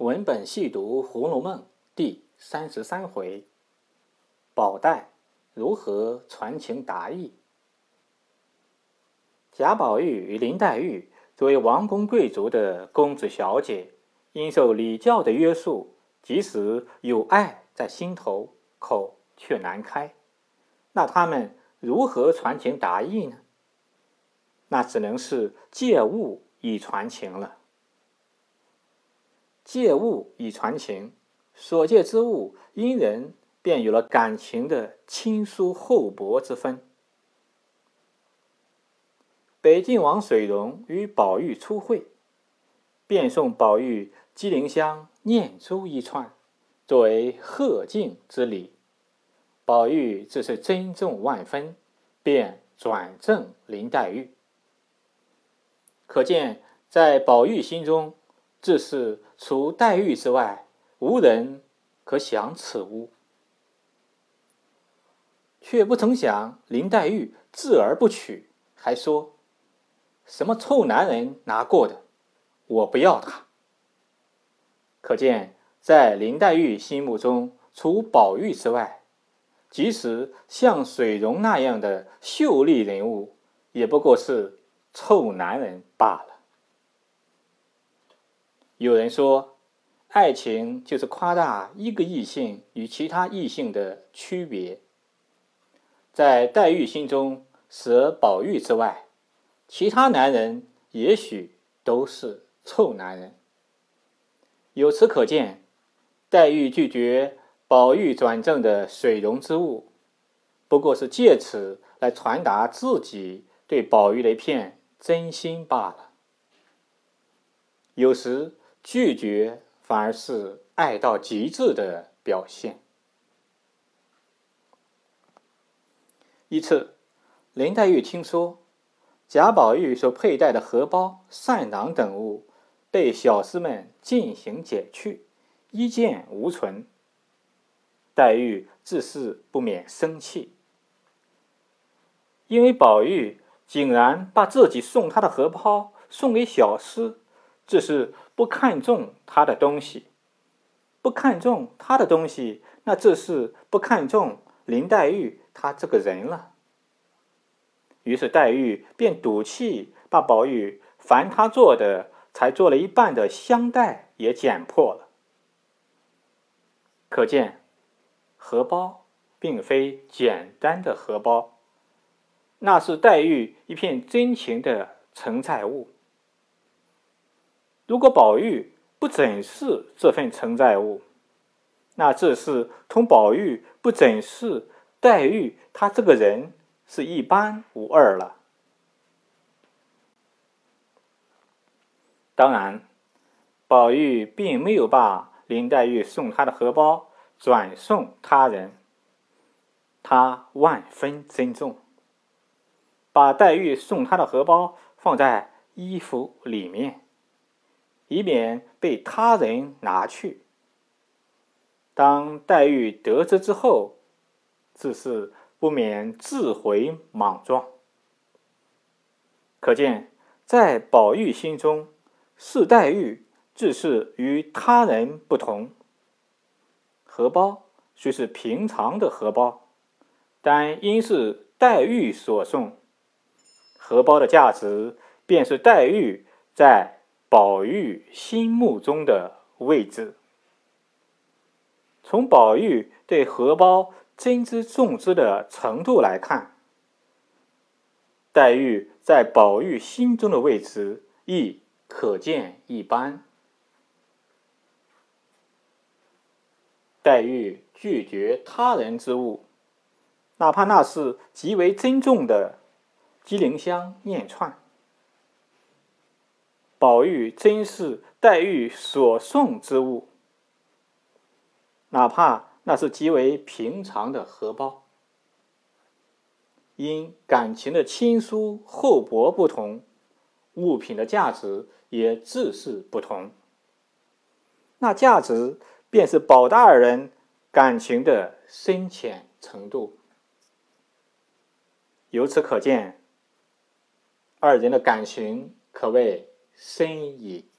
文本细读《红楼梦》第三十三回：宝黛如何传情达意？贾宝玉与林黛玉作为王公贵族的公子小姐，因受礼教的约束，即使有爱在心头，口却难开。那他们如何传情达意呢？那只能是借物以传情了。借物以传情，所借之物因人便有了感情的亲疏厚薄之分。北晋王水溶与宝玉初会，便送宝玉鸡灵香、念珠一串，作为贺敬之礼。宝玉自是珍重万分，便转赠林黛玉。可见，在宝玉心中，自是除黛玉之外，无人可享此物。却不曾想，林黛玉自而不取，还说：“什么臭男人拿过的，我不要他。”可见，在林黛玉心目中，除宝玉之外，即使像水溶那样的秀丽人物，也不过是。臭男人罢了。有人说，爱情就是夸大一个异性与其他异性的区别。在黛玉心中，舍宝玉之外，其他男人也许都是臭男人。由此可见，黛玉拒绝宝玉转正的水溶之物，不过是借此来传达自己对宝玉的一片。真心罢了。有时拒绝反而是爱到极致的表现。一次，林黛玉听说贾宝玉所佩戴的荷包、扇囊等物被小厮们进行解去，一件无存。黛玉自是不免生气，因为宝玉。竟然把自己送他的荷包送给小厮，这是不看重他的东西，不看重他的东西，那这是不看重林黛玉她这个人了。于是黛玉便赌气把宝玉凡他做的才做了一半的香袋也剪破了。可见，荷包并非简单的荷包。那是黛玉一片真情的承载物。如果宝玉不珍视这份承载物，那这是同宝玉不珍视黛玉他这个人是一般无二了。当然，宝玉并没有把林黛玉送他的荷包转送他人，他万分珍重。把黛玉送他的荷包放在衣服里面，以免被他人拿去。当黛玉得知之后，自是不免自悔莽撞。可见，在宝玉心中，是黛玉自是与他人不同。荷包虽是平常的荷包，但因是黛玉所送。荷包的价值，便是黛玉在宝玉心目中的位置。从宝玉对荷包珍之重之的程度来看，黛玉在宝玉心中的位置亦可见一斑。黛玉拒绝他人之物，哪怕那是极为珍重的。鸡灵香念串，宝玉真是黛玉所送之物，哪怕那是极为平常的荷包，因感情的亲疏厚薄不同，物品的价值也自是不同。那价值便是宝黛二人感情的深浅程度。由此可见。二人的感情可谓深矣。